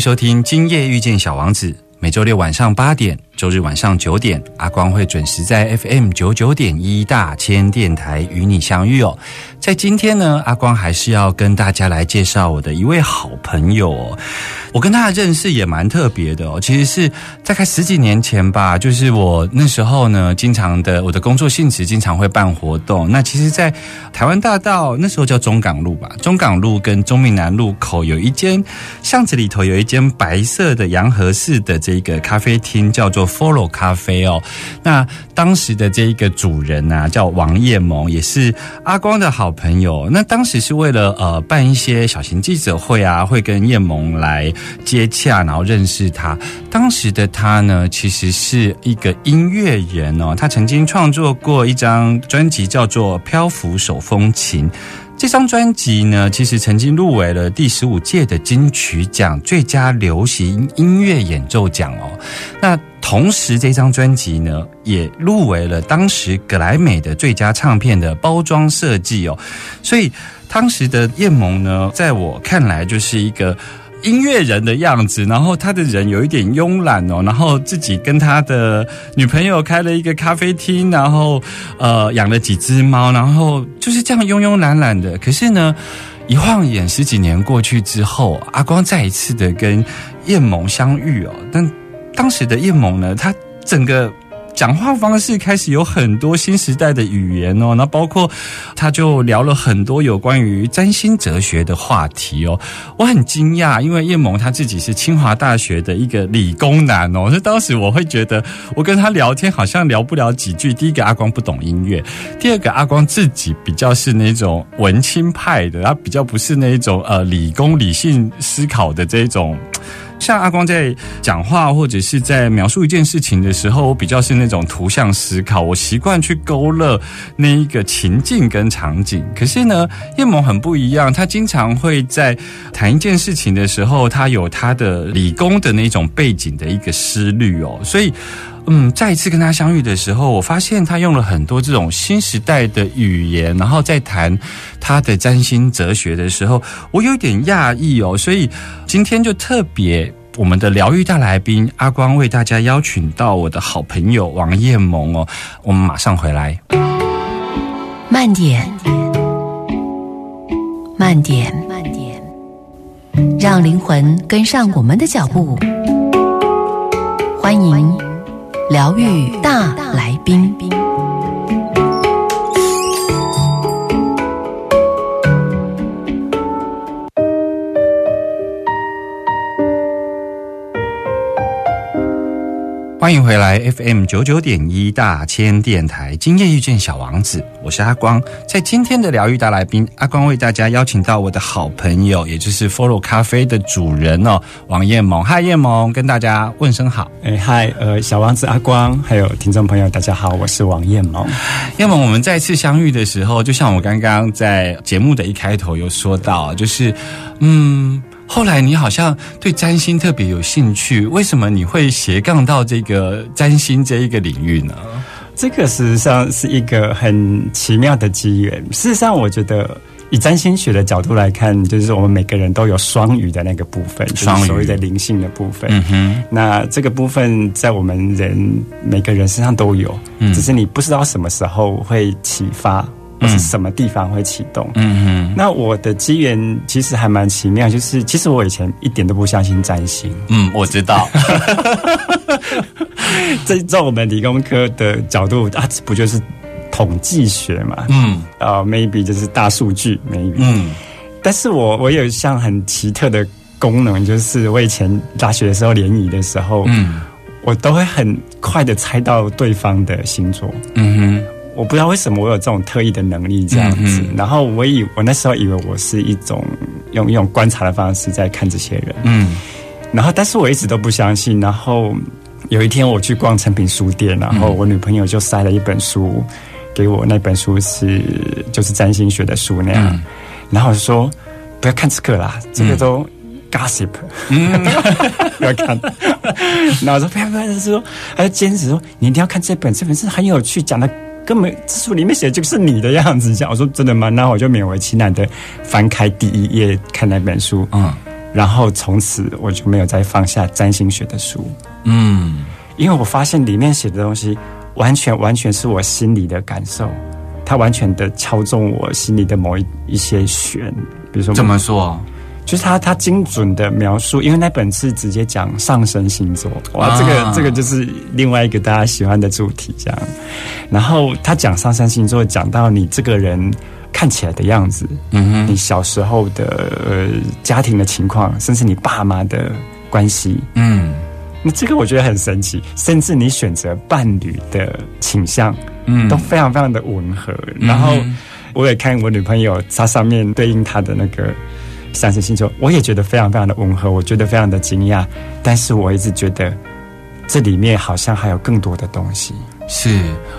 收听《今夜遇见小王子》，每周六晚上八点，周日晚上九点，阿光会准时在 FM 九九点一大千电台与你相遇哦。在今天呢，阿光还是要跟大家来介绍我的一位好朋友哦。我跟他的认识也蛮特别的哦，其实是大概十几年前吧，就是我那时候呢，经常的我的工作性质经常会办活动。那其实，在台湾大道那时候叫中港路吧，中港路跟中闽南路口有一间巷子里头有一间白色的洋河式的这个咖啡厅，叫做 Follow 咖啡哦。那当时的这一个主人啊，叫王叶萌，也是阿光的好朋友。那当时是为了呃办一些小型记者会啊，会跟叶萌来接洽，然后认识他。当时的他呢，其实是一个音乐人哦，他曾经创作过一张专辑，叫做《漂浮手风琴》。这张专辑呢，其实曾经入围了第十五届的金曲奖最佳流行音乐演奏奖哦。那同时，这张专辑呢，也入围了当时格莱美的最佳唱片的包装设计哦。所以，当时的叶萌呢，在我看来就是一个。音乐人的样子，然后他的人有一点慵懒哦，然后自己跟他的女朋友开了一个咖啡厅，然后呃养了几只猫，然后就是这样慵慵懒懒的。可是呢，一晃眼十几年过去之后，阿光再一次的跟叶萌相遇哦，但当时的叶萌呢，他整个。讲话方式开始有很多新时代的语言哦，那包括他就聊了很多有关于占星哲学的话题哦。我很惊讶，因为叶萌他自己是清华大学的一个理工男哦，所以当时我会觉得我跟他聊天好像聊不了几句。第一个阿光不懂音乐，第二个阿光自己比较是那种文青派的，他比较不是那种呃理工理性思考的这种。像阿光在讲话或者是在描述一件事情的时候，我比较是那种图像思考，我习惯去勾勒那一个情境跟场景。可是呢，叶萌很不一样，他经常会在谈一件事情的时候，他有他的理工的那种背景的一个思虑哦。所以，嗯，再一次跟他相遇的时候，我发现他用了很多这种新时代的语言，然后在谈他的占星哲学的时候，我有点讶异哦。所以今天就特别。我们的疗愈大来宾阿光为大家邀请到我的好朋友王叶萌哦，我们马上回来。慢点，慢点，慢点，让灵魂跟上我们的脚步。欢迎疗愈大来宾。欢欢迎回来 FM 九九点一大千电台，今夜遇见小王子，我是阿光。在今天的疗愈大来宾，阿光为大家邀请到我的好朋友，也就是 Follow 咖啡的主人哦，王燕萌。嗨，燕萌，跟大家问声好。哎嗨，呃，小王子阿光，还有听众朋友，大家好，我是王燕萌。燕萌，我们再次相遇的时候，就像我刚刚在节目的一开头有说到，就是嗯。后来你好像对占星特别有兴趣，为什么你会斜杠到这个占星这一个领域呢？这个事实上是一个很奇妙的机缘。事实上，我觉得以占星学的角度来看，就是我们每个人都有双鱼的那个部分，双鱼所谓的灵性的部分。嗯哼，那这个部分在我们人每个人身上都有，嗯只是你不知道什么时候会启发，或是什么地方会启动。嗯哼，那我的机缘其实还蛮奇妙，就是其实我以前一点都不相信占星。嗯，我知道。这在我们理工科的角度啊，这不就是统计学嘛？嗯啊、m a y b e 就是大数据，maybe。嗯但是我我有一项很奇特的功能，就是我以前大学的时候联谊的时候，嗯我都会很快的猜到对方的星座。嗯我不知道为什么我有这种特异的能力这样子。然后我以我那时候以为我是一种用一种观察的方式在看这些人。嗯然后，但是我一直都不相信。然后有一天我去逛诚品书店，然后我女朋友就塞了一本书给我，那本书是就是占星学的书那样。嗯然后我就说不要看这个啦，这个都 gossip，、嗯 不要看。然后我说不要不要，他说他就坚持说你一定要看这本，这本是很有趣，讲的。根本这书里面写的就是你的样子，这样我说真的吗？那我就勉为其难的翻开第一页看那本书，嗯然后从此我就没有再放下占星学的书，嗯因为我发现里面写的东西完全完全是我心里的感受，它完全的敲中我心里的某一一些弦，比如说怎么说？就是他他精准的描述，因为那本是直接讲上升星座，哇，啊。这个这个就是另外一个大家喜欢的主题这样。然后他讲上升星座，讲到你这个人看起来的样子，嗯你小时候的呃家庭的情况，甚至你爸妈的关系，嗯。那这个我觉得很神奇，甚至你选择伴侣的倾向嗯。都非常非常的吻合。然后我也看我女朋友，她上面对应她的那个上升星座，我也觉得非常非常的吻合，我觉得非常的惊讶。但是我一直觉得这里面好像还有更多的东西。是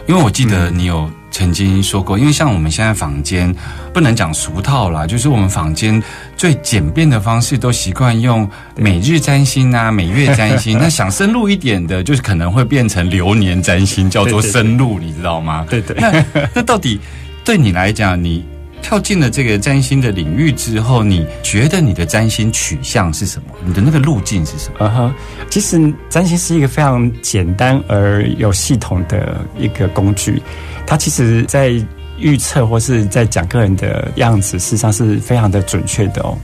因为我记得你有曾经说过，因为像我们现在坊间不能讲俗套啦，就是我们坊间最简便的方式都习惯用每日占星啊、每月占星。那想深入一点的，就是可能会变成流年占星，叫做对对对深入，你知道吗？对对那那到底对你来讲，你跳进了这个占星的领域之后，你觉得你的占星取向是什么？你的那个路径是什么？嗯哼，其实占星是一个非常简单而有系统的一个工具，它其实在预测或是在讲个人的样子，事实上是非常的准确的哦。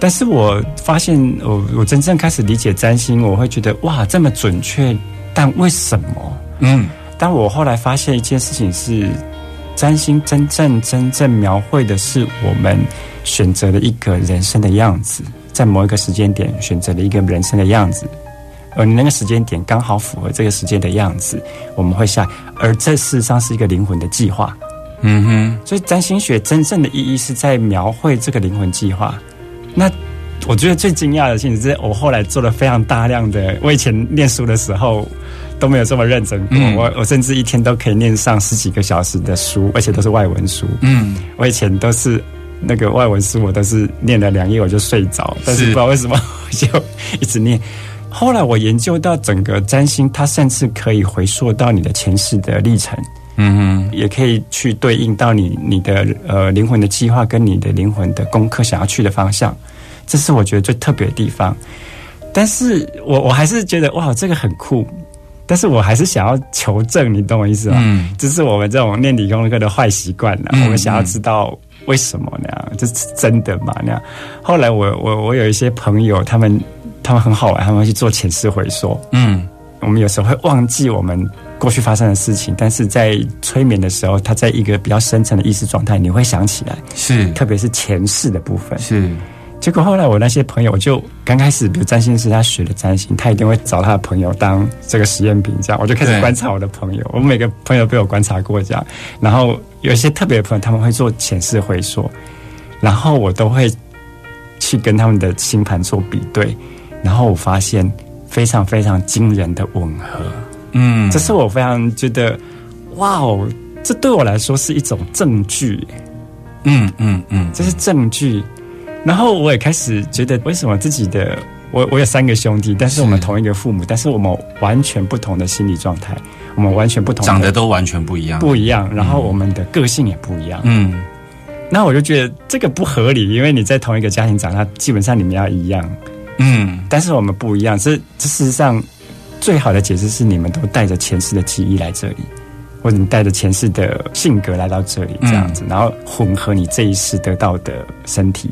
但是我发现，我我真正开始理解占星，我会觉得哇，这么准确，但为什么？嗯但我后来发现一件事情是，占星真正真正描绘的是我们选择了一个人生的样子，在某一个时间点选择了一个人生的样子，而你那个时间点刚好符合这个时间的样子，我们会下，而这事实上是一个灵魂的计划。嗯哼，所以占星学真正的意义是在描绘这个灵魂计划。那我觉得最惊讶的事情是，我后来做了非常大量的，我以前念书的时候都没有这么认真过，嗯我我甚至一天都可以念上十几个小时的书，而且都是外文书。嗯我以前都是那个外文书，我都是念了两页我就睡着，但是不知道为什么我就一直念。后来我研究到整个占星，它甚至可以回溯到你的前世的历程。嗯哼，也可以去对应到你你的呃灵魂的计划跟你的灵魂的功课想要去的方向，这是我觉得最特别的地方。但是我我还是觉得哇，这个很酷，但是我还是想要求证，你懂我意思吗？嗯这是我们这种念理工科的坏习惯了，嗯我们想要知道为什么那样，这是真的吗？那样。后来我我我有一些朋友，他们他们很好玩，他们会去做前世回溯。嗯我们有时候会忘记我们过去发生的事情，但是在催眠的时候，他在一个比较深层的意识状态，你会想起来，是特别是前世的部分。是，结果后来我那些朋友，就刚开始，比如占星师他学了占星，他一定会找他的朋友当这个实验品，这样我就开始对观察我的朋友，我每个朋友被我观察过这样，然后有一些特别的朋友他们会做前世回溯，然后我都会去跟他们的星盘做比对，然后我发现非常非常惊人的吻合，嗯这是我非常觉得，哇哦，这对我来说是一种证据。嗯嗯嗯，这是证据。然后我也开始觉得，为什么自己的我我有三个兄弟，但是我们同一个父母，但是我们完全不同的心理状态，我们完全不同的长得都完全不一样，不一样，然后我们的个性也不一样。嗯那我就觉得这个不合理，因为你在同一个家庭长大，基本上你们要一样，嗯但是我们不一样。这这事实上最好的解释是，你们都带着前世的记忆来这里。或者你带着前世的性格来到这里，这样子，然后混合你这一世得到的身体，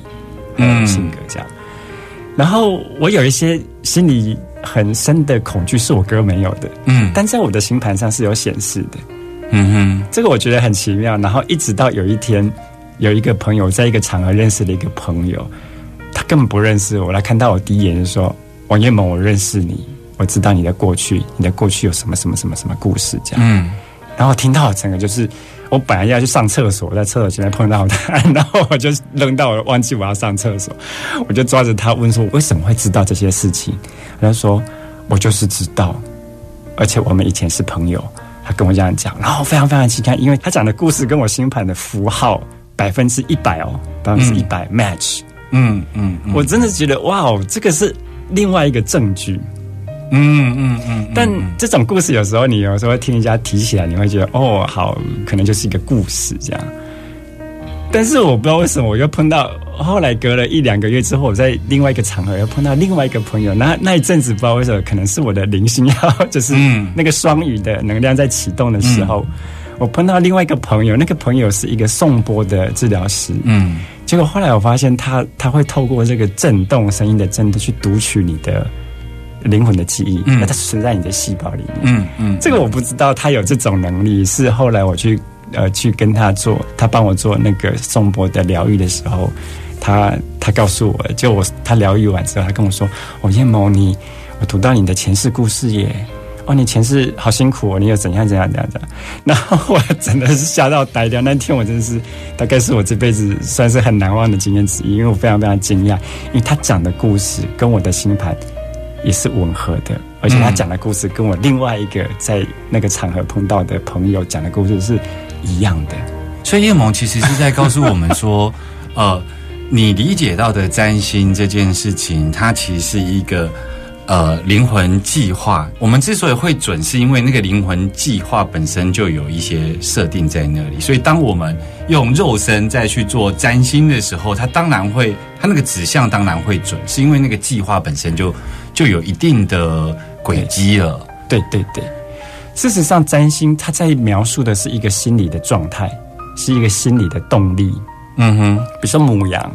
嗯性格这样。然后我有一些心里很深的恐惧，是我哥没有的，嗯但在我的星盘上是有显示的。嗯哼，这个我觉得很奇妙。然后一直到有一天，有一个朋友在一个场合认识了一个朋友，他根本不认识我，来看到我第一眼就说：“王彦萌，我认识你，我知道你的过去，你的过去有什么什么什么什么故事。”这样。嗯然后听到整个就是，我本来要去上厕所，在厕所前面碰到他，然后我就扔到我忘记我要上厕所，我就抓着他问说：“为什么会知道这些事情？”他就说：“我就是知道，而且我们以前是朋友。”他跟我这样讲，然后非常非常期待，因为他讲的故事跟我星盘的符号百分之一百哦，百分之一百 match，、嗯嗯嗯我真的觉得哇哦，这个是另外一个证据。嗯嗯嗯，但这种故事有时候你有时候听人家提起来，你会觉得哦，好，可能就是一个故事这样。但是我不知道为什么，我又碰到后来隔了一两个月之后，我在另外一个场合又碰到另外一个朋友。那那一阵子不知道为什么，可能是我的灵性要就是嗯那个双语的能量在启动的时候，我碰到另外一个朋友，那个朋友是一个颂钵的治疗师。嗯结果后来我发现他他会透过这个震动声音的震动去读取你的灵魂的记忆，嗯那它存在你的细胞里面。嗯嗯，这个我不知道他有这种能力，是后来我去呃去跟他做，他帮我做那个颂钵的疗愈的时候，他他告诉我，就我他疗愈完之后，他跟我说：“哦，叶某，你我读到你的前世故事耶。”哦，你前世好辛苦哦，你有怎样怎样怎样怎样，然后我真的是吓到呆掉。那天我真的是大概是我这辈子算是很难忘的经验之一，因为我非常非常惊讶，因为他讲的故事跟我的星盘也是吻合的，而且他讲的故事跟我另外一个在那个场合碰到的朋友讲的故事是一样的。所以叶萌其实是在告诉我们说，呃，你理解到的占星这件事情，它其实是一个呃灵魂计划。我们之所以会准，是因为那个灵魂计划本身就有一些设定在那里。所以当我们用肉身再去做占星的时候，它当然会，它那个指向当然会准，是因为那个计划本身就就有一定的轨迹了。对对对，事实上，占星它在描述的是一个心理的状态，是一个心理的动力。嗯哼，比如说母羊，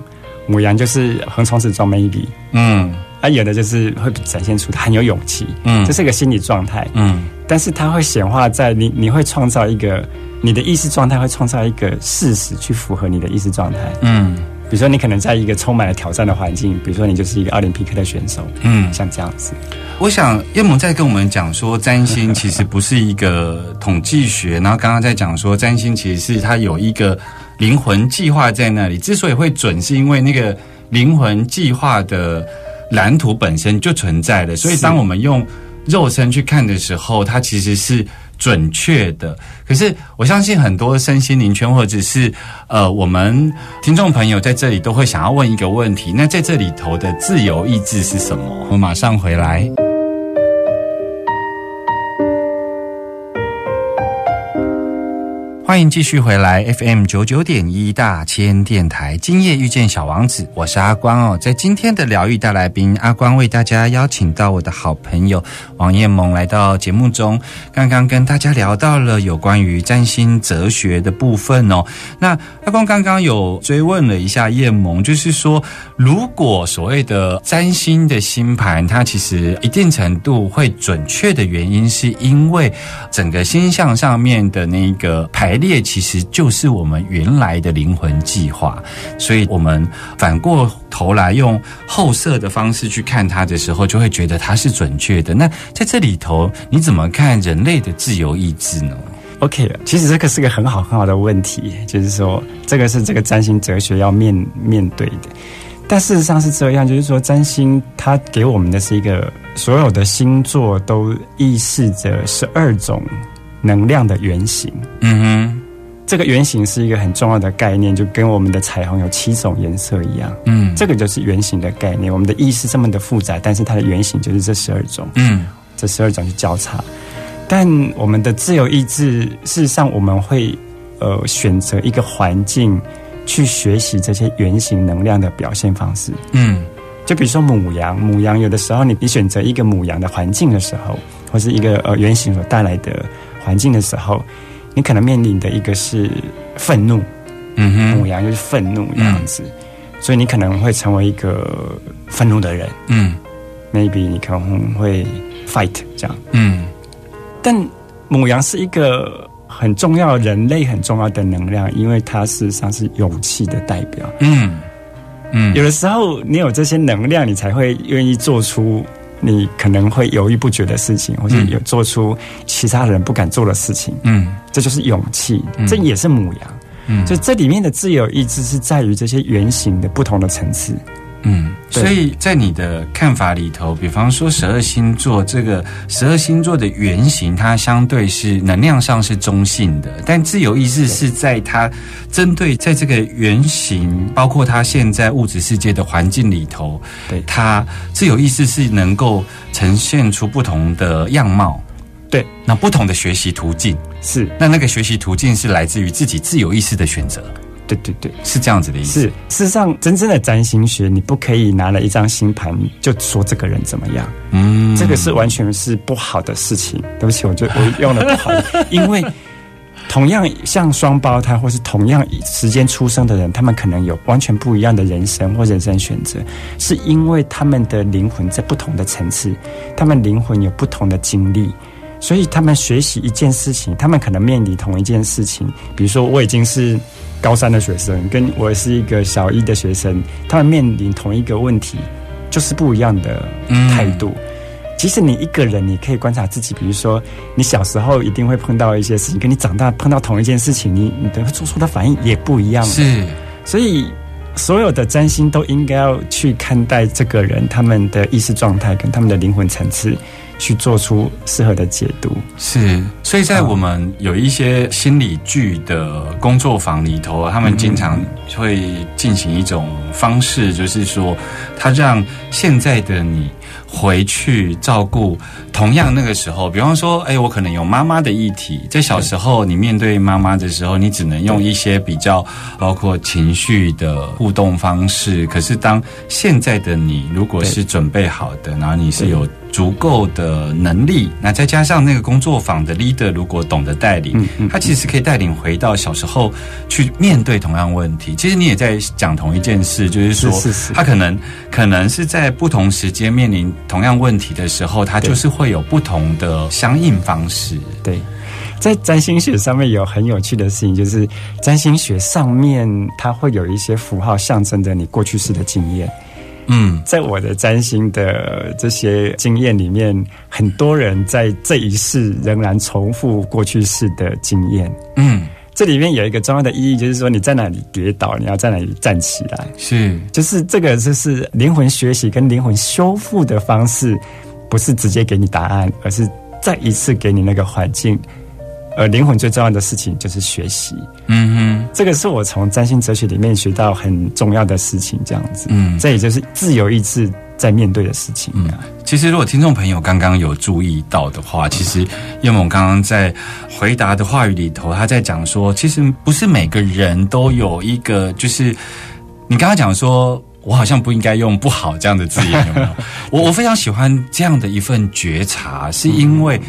母羊就是横冲直撞 maybe，嗯啊，有的就是会展现出它很有勇气，嗯这是一个心理状态。嗯但是它会显化在你，你会创造一个你的意识状态，会创造一个事实去符合你的意识状态。嗯比如说，你可能在一个充满了挑战的环境，比如说你就是一个奥林匹克的选手，嗯。像这样子。我想叶萌在跟我们讲说，占星其实不是一个统计学，然后刚刚在讲说，占星其实是它有一个灵魂计划在那里。之所以会准，是因为那个灵魂计划的蓝图本身就存在的，所以当我们用肉身去看的时候，它其实是准确的。可是我相信很多身心灵圈或者是呃我们听众朋友在这里都会想要问一个问题：那在这里头的自由意志是什么？我们马上回来。欢迎继续回来 FM 九九点一大千电台，今夜遇见小王子，我是阿光哦。在今天的疗愈大来宾，阿光为大家邀请到我的好朋友王彦萌来到节目中。刚刚跟大家聊到了有关于占星哲学的部分哦。那阿光刚刚有追问了一下彦萌，就是说，如果所谓的占星的星盘，它其实一定程度会准确的原因，是因为整个星象上面的那个排列其实就是我们原来的灵魂计划，所以我们反过头来用后设的方式去看它的时候，就会觉得它是准确的。那在这里头，你怎么看人类的自由意志呢？OK，其实这个是个很好很好的问题，就是说这个是这个占星哲学要面面对的。但事实上是这样，就是说占星它给我们的是一个所有的星座都意示着十二种能量的原型。嗯哼这个原型是一个很重要的概念，就跟我们的彩虹有七种颜色一样。嗯，这个就是原型的概念。我们的意识这么的复杂，但是它的原型就是这十二种。嗯这十二种去交叉。但我们的自由意志，事实上我们会呃选择一个环境去学习这些原型能量的表现方式。嗯就比如说母羊，母羊有的时候你你选择一个母羊的环境的时候，或是一个呃原型所带来的环境的时候，你可能面临的一个是愤怒，嗯哼，母羊就是愤怒这样子，所以你可能会成为一个愤怒的人。嗯，maybe 你可能会 fight 这样。嗯。但母羊是一个很重要、人类很重要的能量，因为它事实上是勇气的代表。嗯。嗯，有的时候，你有这些能量，你才会愿意做出你可能会犹豫不决的事情，或者嗯有做出其他人不敢做的事情。嗯这就是勇气嗯，这也是母羊。嗯，就这里面的自由意志是在于这些原型的不同的层次。嗯，所以在你的看法里头，比方说十二星座这个十二星座的原型，它相对是能量上是中性的，但自由意志是在它针对在这个原型，包括它现在物质世界的环境里头，对。它自由意志是能够呈现出不同的样貌。对，那不同的学习途径，是。那那个学习途径是来自于自己自由意识的选择，对对对，是这样子的意思。事实上，真正的占星学，你不可以拿了一张星盘就说这个人怎么样。嗯这个是完全是不好的事情。对不起，我就我用了不好，因为同样像双胞胎或是同样时间出生的人，他们可能有完全不一样的人生或人生选择，是因为他们的灵魂在不同的层次，他们灵魂有不同的经历。所以他们学习一件事情，他们可能面临同一件事情。比如说，我已经是高三的学生，跟我是一个小一的学生，他们面临同一个问题，就是不一样的态度。其实你一个人，你可以观察自己，比如说你小时候一定会碰到一些事情，跟你长大碰到同一件事情，你你的做出的反应也不一样。是，所以所有的占星都应该要去看待这个人他们的意识状态跟他们的灵魂层次，去做出适合的解读。是，所以在我们有一些心理剧的工作坊里头，他们经常会进行一种方式，就是说，他让现在的你回去照顾同样那个时候，比方说，哎，我可能有妈妈的议题，在小时候你面对妈妈的时候，你只能用一些比较包括情绪的互动方式，可是当现在的你如果是准备好的，然后你是有足够的能力，那再加上那个工作坊的 leader 如果懂得带领，嗯嗯他其实可以带领回到小时候去面对同样问题。其实你也在讲同一件事，就是说，是是是他可能可能是在不同时间面临同样问题的时候，他就是会有不同的相应方式。对，在占星学上面有很有趣的事情，就是占星学上面它会有一些符号象征着你过去式的经验。嗯在我的占星的这些经验里面，很多人在这一世仍然重复过去式的经验。嗯，这里面有一个重要的意义，就是说你在哪里跌倒，你要在哪里站起来。是就是这个，就是灵魂学习跟灵魂修复的方式，不是直接给你答案，而是再一次给你那个环境。而灵魂最重要的事情就是学习，嗯哼这个是我从占星哲学里面学到很重要的事情。这样子，嗯。这也就是自由意志在面对的事情啊。其实，如果听众朋友刚刚有注意到的话，其实叶某刚刚在回答的话语里头，他在讲说，其实不是每个人都有一个，就是你刚刚讲说。我好像不应该用“不好”这样的字眼，有没有？我我非常喜欢这样的一份觉察，是因为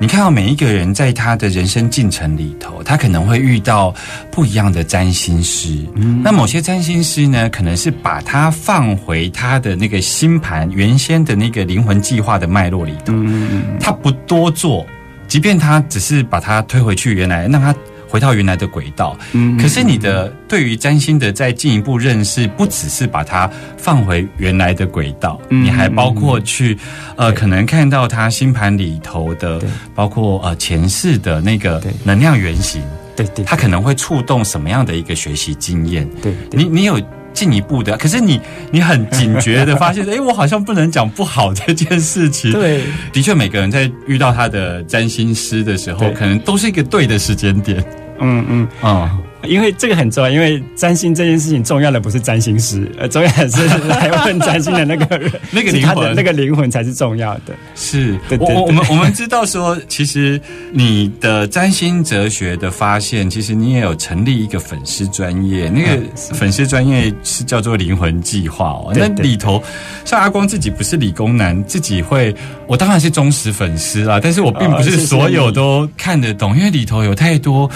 你看到每一个人在他的人生进程里头，他可能会遇到不一样的占星师。嗯。那某些占星师呢，可能是把他放回他的那个星盘原先的那个灵魂计划的脉络里头，嗯。他不多做，即便他只是把他推回去原来，让他回到原来的轨道。嗯可是你的对于占星的再进一步认识，不只是把它放回原来的轨道，嗯你还包括去呃，可能看到它星盘里头的，包括呃前世的那个能量原型，对对，他可能会触动什么样的一个学习经验？对对。你你有进一步的，可是你你很警觉的发现，哎，我好像不能讲不好这件事情。对的确，每个人在遇到他的占星师的时候，可能都是一个对的时间点。嗯嗯。啊、因为这个很重要，因为占星这件事情重要的不是占星师，呃，重要的是来问占星的那个人，那个是他的灵魂那个灵魂才是重要的。是对对对我我我们我们知道说，其实你的占星哲学的发现，其实你也有成立一个粉丝专业，那个粉丝专业是叫做灵魂计划哦。那里头，像阿光自己不是理工男，自己会，我当然是忠实粉丝啦，但是我并不是所有都看得懂，因为里头有太多。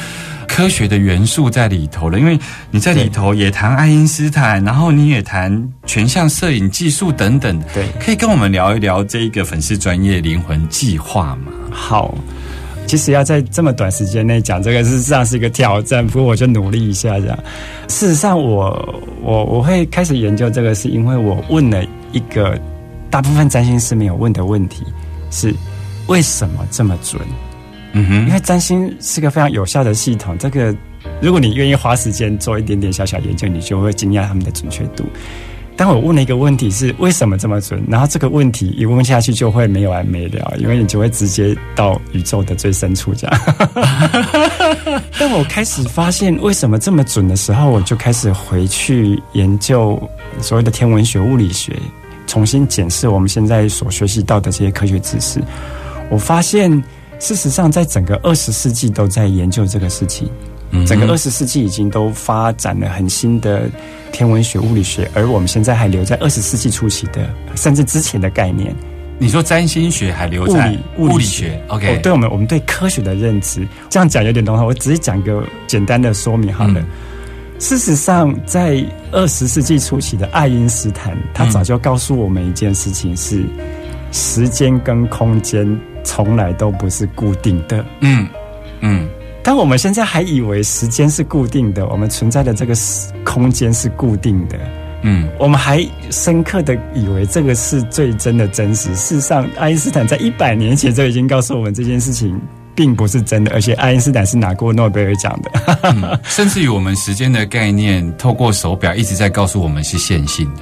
科学的元素在里头了，因为你在里头也谈爱因斯坦，然后你也谈全像摄影技术等等，对可以跟我们聊一聊这一个粉丝专业灵魂计划吗？好，其实要在这么短时间内讲这个，事实上是一个挑战。不过我就努力一下这样。事实上我，我我会开始研究这个，是因为我问了一个大部分占星师没有问的问题，是为什么这么准？嗯哼，因为占星是个非常有效的系统，这个如果你愿意花时间做一点点小小研究，你就会惊讶他们的准确度。但我问了一个问题是为什么这么准，然后这个问题一问下去就会没有完没了，因为你就会直接到宇宙的最深处这样。但我开始发现为什么这么准的时候，我就开始回去研究所谓的天文学、物理学，重新检视我们现在所学习到的这些科学知识。我发现，事实上，在整个二十世纪都在研究这个事情。嗯整个二十世纪已经都发展了很新的天文学、物理学，而我们现在还留在二十世纪初期的，甚至之前的概念。你说占星学还留在物理物理学学，OK，哦对我们我们对科学的认知，这样讲有点笼统，我只是讲一个简单的说明好了。嗯事实上，在二十世纪初期的爱因斯坦，他早就告诉我们一件事情是：时间跟空间从来都不是固定的。嗯嗯但我们现在还以为时间是固定的，我们存在的这个时空间是固定的，嗯，我们还深刻的以为这个是最真的真实。事实上，爱因斯坦在一百年前就已经告诉我们这件事情并不是真的，而且爱因斯坦是拿过诺贝尔奖的。嗯甚至于我们时间的概念，透过手表一直在告诉我们是线性的。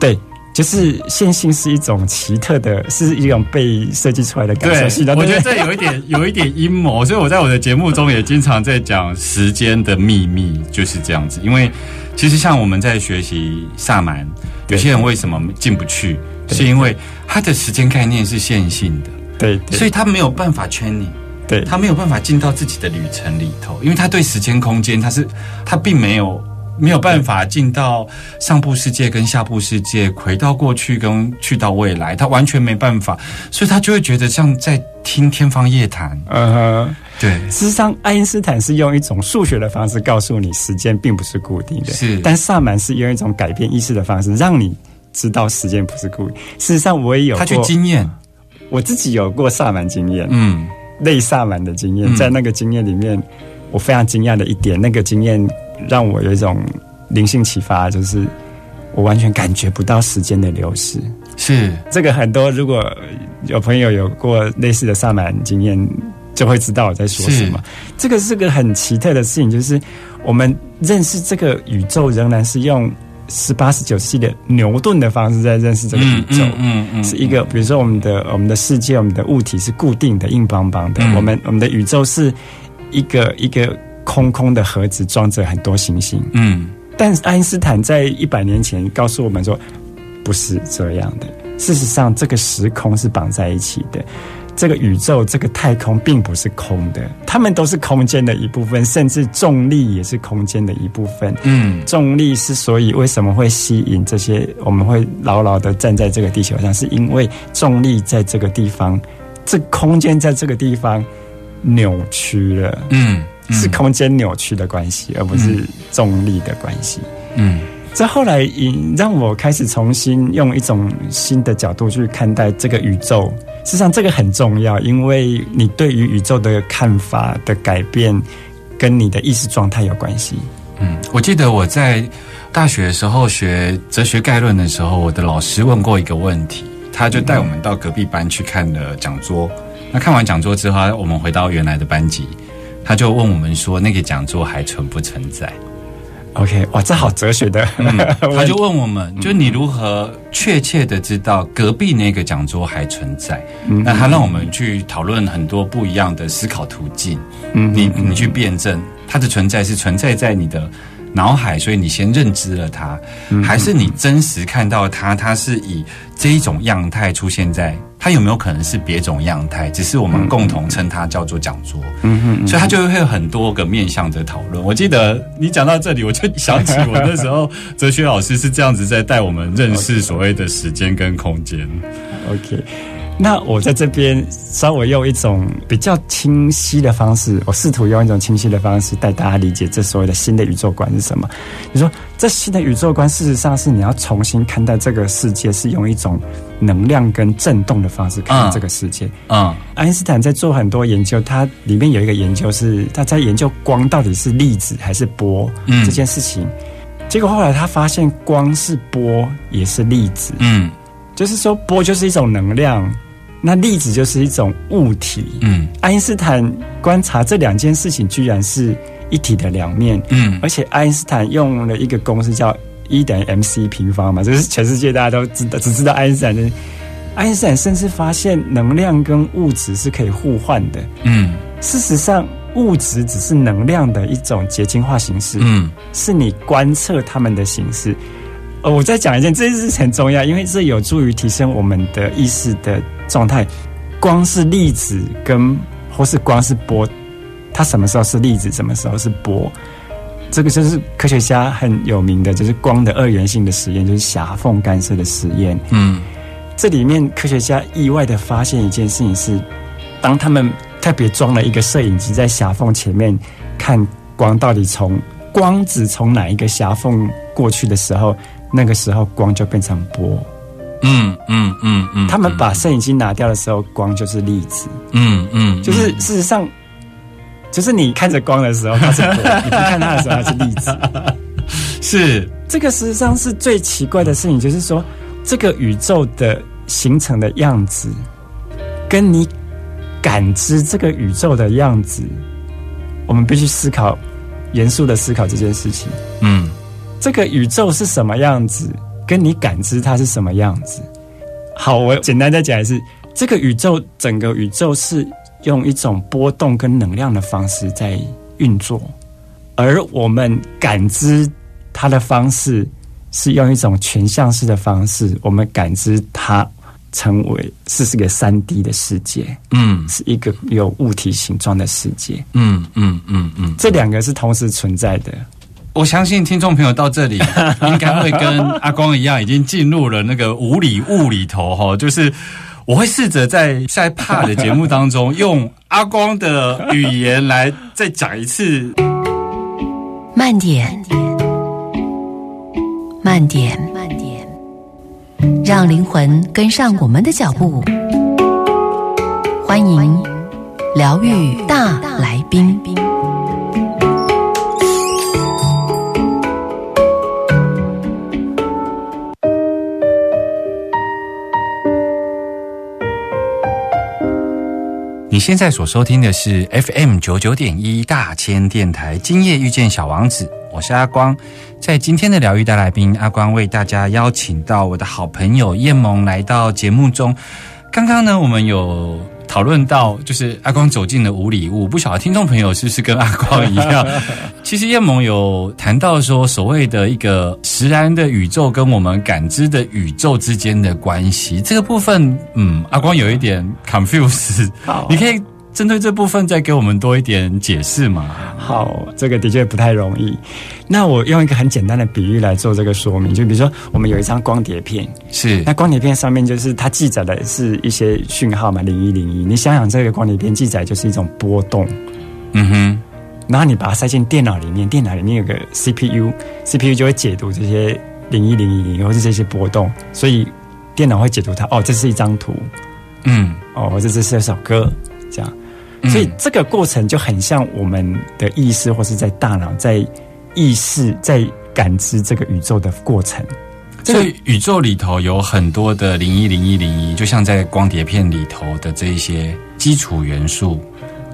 对，就是线性是一种奇特的，是一种被设计出来的感受系统。我觉得这有一点 有一点阴谋，所以我在我的节目中也经常在讲时间的秘密，就是这样子。因为其实像我们在学习萨满，有些人为什么进不去，是因为他的时间概念是线性的，对对，所以他没有办法圈你。对他没有办法进到自己的旅程里头，因为他对时间空间，他是他并没有没有办法进到上部世界跟下部世界，回到过去跟去到未来，他完全没办法，所以他就会觉得像在听天方夜谭。嗯哼。对，事实上，爱因斯坦是用一种数学的方式告诉你时间并不是固定的，是但萨满是用一种改变意识的方式，让你知道时间不是固定。事实上，我也有他去过，经验，我自己有过萨满经验，嗯类萨满的经验，嗯在那个经验里面，我非常惊讶的一点，那个经验让我有一种灵性启发，就是我完全感觉不到时间的流逝。是这个很多如果有朋友有过类似的萨满经验，就会知道我在说什么。这个是个很奇特的事情，就是我们认识这个宇宙仍然是用十八、十九世纪的牛顿的方式在认识这个宇宙。嗯嗯是一个，比如说我们的我们的世界，我们的物体是固定的、硬邦邦的。嗯我们我们的宇宙是一个一个空空的盒子，装着很多行星。嗯但是爱因斯坦在一百年前告诉我们说，不是这样的。事实上，这个时空是绑在一起的。这个宇宙、这个太空并不是空的，它们都是空间的一部分，甚至重力也是空间的一部分。嗯重力之所以为什么会吸引这些我们会牢牢的站在这个地球上，是因为重力在这个地方，这空间在这个地方扭曲了，嗯，是空间扭曲的关系，而不是重力的关系。嗯这后来引让我开始重新用一种新的角度去看待这个宇宙。事实上，这个很重要，因为你对于宇宙的看法的改变，跟你的意识状态有关系。嗯，我记得我在大学的时候学哲学概论的时候，我的老师问过一个问题，他就带我们到隔壁班去看了讲座。那看完讲座之后，我们回到原来的班级，他就问我们说，那个讲座还存不存在？OK，哇，这好哲学的。嗯，他就问我们，就你如何确切的知道隔壁那个讲座还存在？嗯那他让我们去讨论很多不一样的思考途径。嗯你你去辩证它的存在是存在在你的脑海，所以你先认知了它，嗯还是你真实看到它？它是以这一种样态出现在，它有没有可能是别种样态？只是我们共同称它叫做讲座。嗯嗯所以它就会有很多个面向的讨论。我记得你讲到这里，我就想起我那时候哲学老师是这样子在带我们认识 所谓的时间跟空间。OK，那我在这边稍微用一种比较清晰的方式，我试图用一种清晰的方式带大家理解这所谓的新的宇宙观是什么。你说这新的宇宙观，事实上是你要重新看待这个世界，是用一种能量跟震动的方式看待这个世界。嗯爱因斯坦在做很多研究，他里面有一个研究是他在研究光到底是粒子还是波、嗯这件事情。结果后来他发现光是波也是粒子，嗯就是说波就是一种能量，那粒子就是一种物体。嗯爱因斯坦观察这两件事情居然是一体的两面，嗯而且爱因斯坦用了一个公式叫 E 等于 mc 平方嘛，就是全世界大家都知道，只知道爱因斯坦的。爱因斯坦甚至发现能量跟物质是可以互换的。嗯事实上，物质只是能量的一种结晶化形式，嗯是你观测它们的形式。呃，我再讲一件，这件事很重要，因为这有助于提升我们的意识的状态。光是粒子跟或是光是波，它什么时候是粒子，什么时候是波？这个就是科学家很有名的，就是光的二元性的实验，就是狭缝干涉的实验。嗯这里面科学家意外的发现一件事情是，当他们特别装了一个摄影机在狭缝前面看光到底从光子从哪一个狭缝过去的时候，那个时候光就变成波。嗯嗯嗯嗯，他们把摄影机拿掉的时候，光就是粒子，嗯嗯就是事实上，就是你看着光的时候它是波，你不看它的时候它是粒子。是。这个事实上是最奇怪的事情，就是说这个宇宙的形成的样子，跟你感知这个宇宙的样子，我们必须思考，严肃的思考这件事情。嗯。这个宇宙是什么样子，跟你感知它是什么样子。好，我简单再讲一次，这个宇宙整个宇宙是用一种波动跟能量的方式在运作，而我们感知它的方式是用一种全向式的方式，我们感知它成为是是个三 D 的世界，嗯是一个有物体形状的世界。嗯嗯嗯嗯，这两个是同时存在的。我相信听众朋友到这里 应该会跟阿光一样，已经进入了那个无理物里头哈，就是我会试着在在怕的节目当中，用阿光的语言来再讲一次。慢点，慢点，慢点，让灵魂跟上我们的脚步。欢迎疗愈大来宾。你现在所收听的是 FM 九九点一大千电台，今夜遇见小王子，我是阿光。在今天的疗愈大来宾，阿光为大家邀请到我的好朋友燕萌来到节目中。刚刚呢，我们有讨论到，就是阿光走进了无礼物，不晓得听众朋友是不是跟阿光一样？其实叶萌有谈到说，所谓的一个实然的宇宙跟我们感知的宇宙之间的关系，这个部分，嗯，阿光有一点 confuse，好你可以针对这部分再给我们多一点解释嘛？好，这个的确不太容易。那我用一个很简单的比喻来做这个说明，就比如说我们有一张光碟片，是那光碟片上面就是它记载的是一些讯号嘛，零一零一。你想想，这个光碟片记载就是一种波动，嗯哼，然后你把它塞进电脑里面，电脑里面有个 CPU，CPU 就会解读这些零一零一零或是这些波动，所以电脑会解读它，哦，这是一张图，嗯哦，或者这是一首歌，这样。所以这个过程就很像我们的意识，或是在大脑在意识在感知这个宇宙的过程。所以宇宙里头有很多的零一零一零一，就像在光碟片里头的这一些基础元素。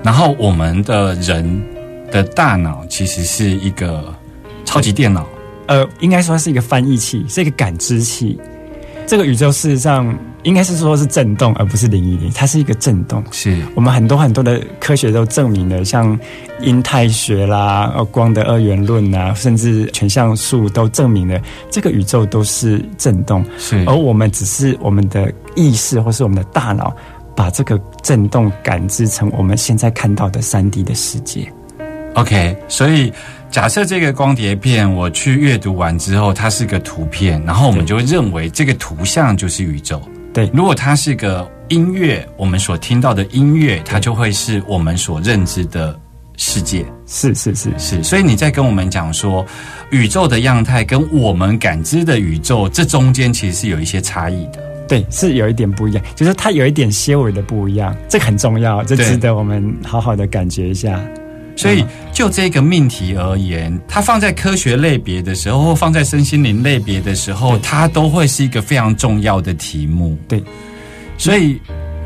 然后我们的人的大脑其实是一个超级电脑，呃，应该说是一个翻译器，是一个感知器。这个宇宙事实上应该是说是震动，而不是零一零，它是一个震动。是我们很多很多的科学都证明了，像因态学啦、呃光的二元论啊，甚至全像素都证明了这个宇宙都是震动，是而我们只是我们的意识或是我们的大脑把这个震动感知成我们现在看到的三 D 的世界。OK，所以假设这个光碟片我去阅读完之后，它是个图片，然后我们就会认为这个图像就是宇宙。对如果它是个音乐，我们所听到的音乐，它就会是我们所认知的世界。是是是是，所以你在跟我们讲说，宇宙的样态跟我们感知的宇宙，这中间其实是有一些差异的。对，是有一点不一样，就是它有一点些微的不一样，这个很重要，这值得我们好好的感觉一下。所以就这个命题而言，它放在科学类别的时候，或放在身心灵类别的时候，它都会是一个非常重要的题目。对，所以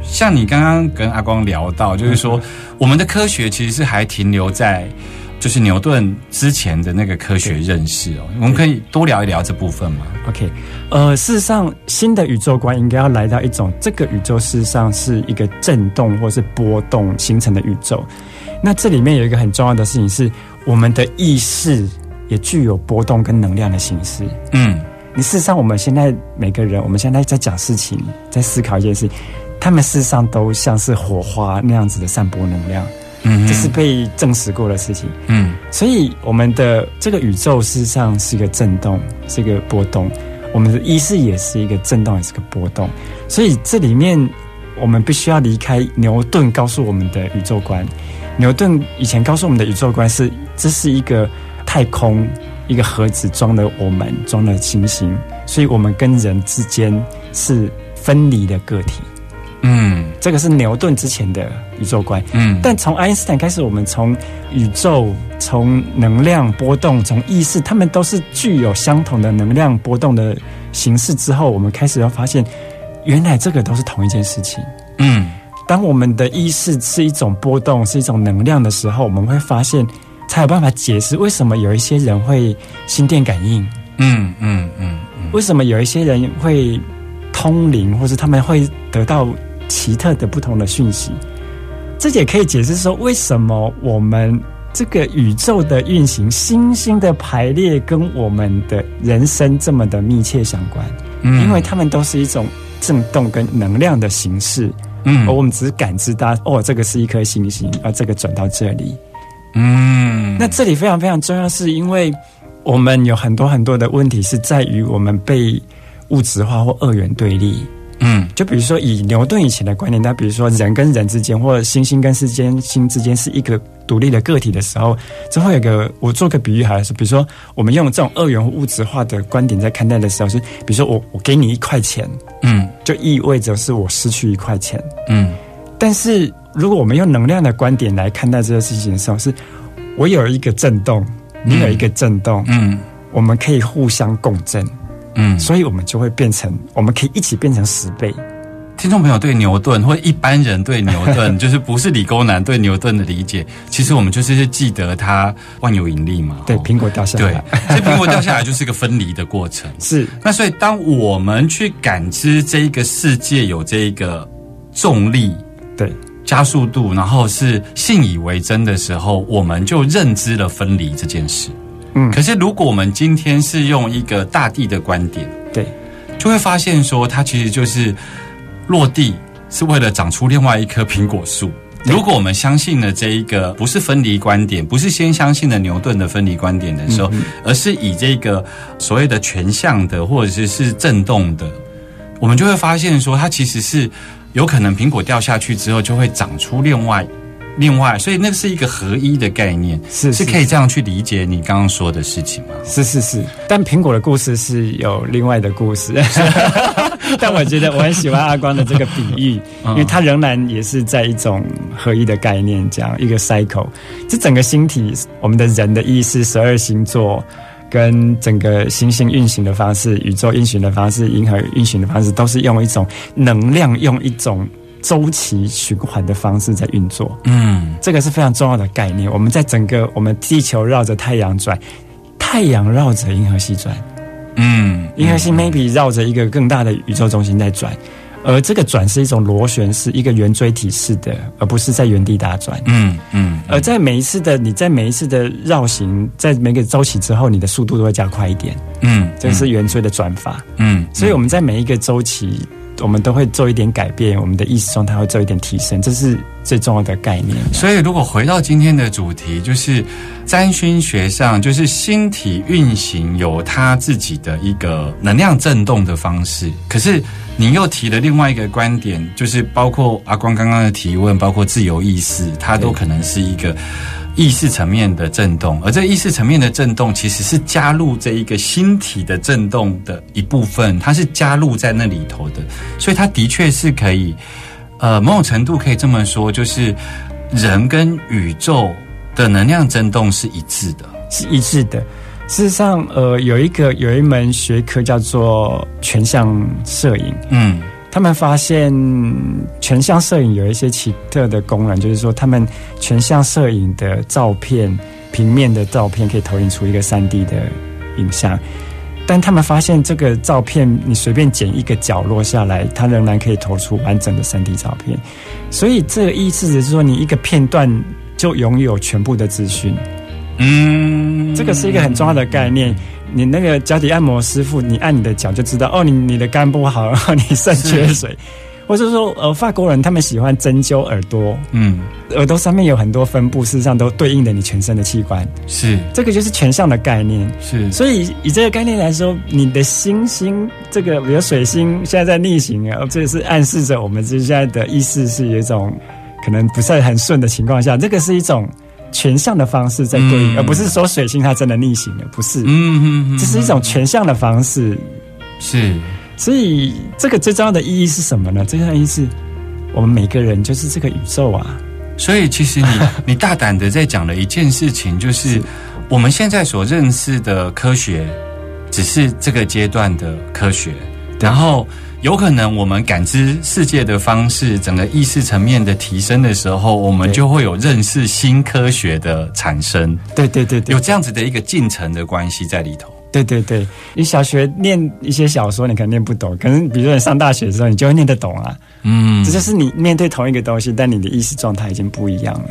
像你刚刚跟阿光聊到，就是说我们的科学其实是还停留在就是牛顿之前的那个科学认识哦。我们可以多聊一聊这部分吗？OK，呃，事实上，新的宇宙观应该要来到一种，这个宇宙事实上是一个震动或是波动形成的宇宙。那这里面有一个很重要的事情是，我们的意识也具有波动跟能量的形式。嗯，你事实上，我们现在每个人，我们现在在讲事情，在思考一件事情，他们事实上都像是火花那样子的散播能量，嗯这是被证实过的事情。嗯所以我们的这个宇宙事实上是一个震动，是一个波动。我们的意识也是一个震动，也是个波动。所以这里面我们必须要离开牛顿告诉我们的宇宙观。牛顿以前告诉我们的宇宙观是，这是一个太空一个盒子装了我们，装了星星，所以我们跟人之间是分离的个体。嗯这个是牛顿之前的宇宙观。嗯，但从爱因斯坦开始，我们从宇宙、从能量波动、从意识，他们都是具有相同的能量波动的形式之后，我们开始要发现，原来这个都是同一件事情。嗯。当我们的意识是一种波动，是一种能量的时候，我们会发现，才有办法解释为什么有一些人会心电感应，嗯嗯嗯嗯。为什么有一些人会通灵，或者他们会得到奇特的不同的讯息。这也可以解释说，为什么我们这个宇宙的运行、星星的排列跟我们的人生这么的密切相关，嗯。因为他们都是一种震动跟能量的形式，嗯而我们只是感知到，哦，这个是一颗星星，而，这个转到这里。嗯，那这里非常非常重要，是因为我们有很多很多的问题是在于我们被物质化或二元对立。嗯。就比如说以牛顿以前的观念，那比如说人跟人之间，或者星星跟世间星之间是一个独立的个体的时候，这会有个我做个比喻好了，是比如说我们用这种二元物质化的观点在看待的时候，是比如说我我给你一块钱，嗯。就意味着是我失去一块钱。嗯。但是如果我们用能量的观点来看待这个事情的时候，是我有一个震动，你有一个震动，嗯。我们可以互相共振，嗯，所以我们就会变成，我们可以一起变成十倍。听众朋友对牛顿或一般人对牛顿，就是不是理工男对牛顿的理解，其实我们就是记得他万有引力嘛。对，哦苹果掉下对来，，所以苹果掉下来就是一个分离的过程。是那所以，当我们去感知这一个世界有这一个重力、对加速度，然后是信以为真的时候，我们就认知了分离这件事。嗯。可是如果我们今天是用一个大地的观点，对。就会发现说，它其实就是落地是为了长出另外一棵苹果树。如果我们相信了这一个不是分离观点，不是先相信了牛顿的分离观点的时候，而是以这个所谓的全向的或者是是震动的，我们就会发现说，它其实是有可能苹果掉下去之后就会长出另外另外，所以那是一个合一的概念，是是可以这样去理解你刚刚说的事情吗？是是是，但苹果的故事是有另外的故事。但我觉得我很喜欢阿光的这个比喻，因为它仍然也是在一种合一的概念，这样一个 cycle。这整个星体，我们的人的意识、十二星座，跟整个行星运行的方式、宇宙运行的方式、银河运行的方式，都是用一种能量、用一种周期循环的方式在运作。嗯，这个是非常重要的概念。我们在整个我们地球绕着太阳转，太阳绕着银河系转。嗯，银河系 maybe 绕着一个更大的宇宙中心在转，而这个转是一种螺旋式、一个圆锥体式的，而不是在原地打转。嗯嗯，而在每一次的你在每一次的绕行，在每个周期之后，你的速度都会加快一点。嗯，这个是圆锥的转法。嗯，所以我们在每一个周期，我们都会做一点改变，我们的意识状态会做一点提升，这是最重要的概念。所以，如果回到今天的主题，就是占星学上，就是星体运行有它自己的一个能量震动的方式。可是，你又提了另外一个观点，就是包括阿光刚刚的提问，包括自由意识，它都可能是一个。意识层面的震动，而这意识层面的震动其实是加入这一个星体的震动的一部分，它是加入在那里头的，所以它的确是可以，呃，某种程度可以这么说，就是人跟宇宙的能量震动是一致的，是一致的。事实上，呃，有一个有一门学科叫做全像摄影，嗯。他们发现全像摄影有一些奇特的功能，就是说，他们全像摄影的照片、平面的照片可以投影出一个三 D 的影像，但他们发现这个照片你随便剪一个角落下来，它仍然可以投出完整的三 D 照片。所以这个意思是说，你一个片段就拥有全部的资讯。嗯，这个是一个很重要的概念。你那个脚底按摩师傅，你按你的脚就知道哦，你你的肝不好，然 后你肾缺水，或者说呃，法国人他们喜欢针灸耳朵，嗯，耳朵上面有很多分布，事实上都对应的你全身的器官，是。这个就是全像的概念，是。所以以这个概念来说，你的星星这个比如水星现在在逆行啊，这也是暗示着我们这现在的意识是有一种可能不是很顺的情况下，这个是一种。全向的方式在对应，而不是说水星它真的逆行了，不是。嗯嗯，这是一种全向的方式。是，所以这个最重要的意义是什么呢？最重要的意义是我们每个人就是这个宇宙啊。所以其实你 你大胆的在讲了一件事情，就是我们现在所认识的科学，只是这个阶段的科学，然后。有可能我们感知世界的方式，整个意识层面的提升的时候，我们就会有认识新科学的产生。对对对对，有这样子的一个进程的关系在里头。对对对，你小学念一些小说，你可能念不懂，可能比如说你上大学的时候，你就会念得懂啊。嗯，这就是你面对同一个东西，但你的意识状态已经不一样了。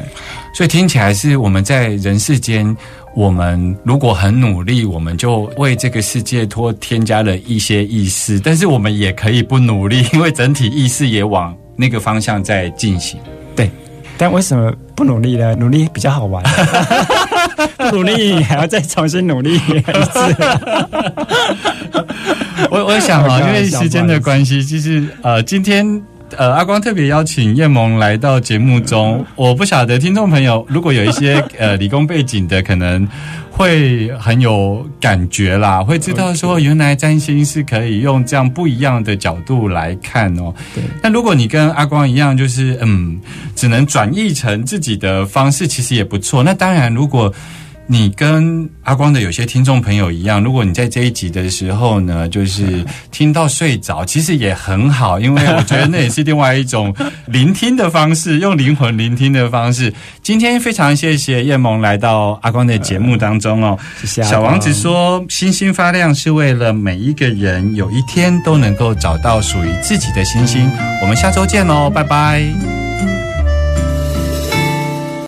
所以听起来是我们在人世间，我们如果很努力，我们就为这个世界多添加了一些意识，但是我们也可以不努力，因为整体意识也往那个方向在进行。对，但为什么不努力呢？努力比较好玩。不努力还要再重新努力一次。我我想啊，因为时间的关系，就是呃，今天呃，阿光特别邀请叶萌来到节目中。我不晓得听众朋友如果有一些 呃理工背景的，可能会很有感觉啦，会知道说原来占星是可以用这样不一样的角度来看哦。对。那如果你跟阿光一样，就是嗯，只能转译成自己的方式，其实也不错。那当然，如果你跟阿光的有些听众朋友一样，如果你在这一集的时候呢，就是听到睡着，其实也很好，因为我觉得那也是另外一种聆听的方式，用灵魂聆听的方式。今天非常谢谢叶萌来到阿光的节目当中哦。小王子说：“星星发亮是为了每一个人有一天都能够找到属于自己的星星。”我们下周见喽，拜拜。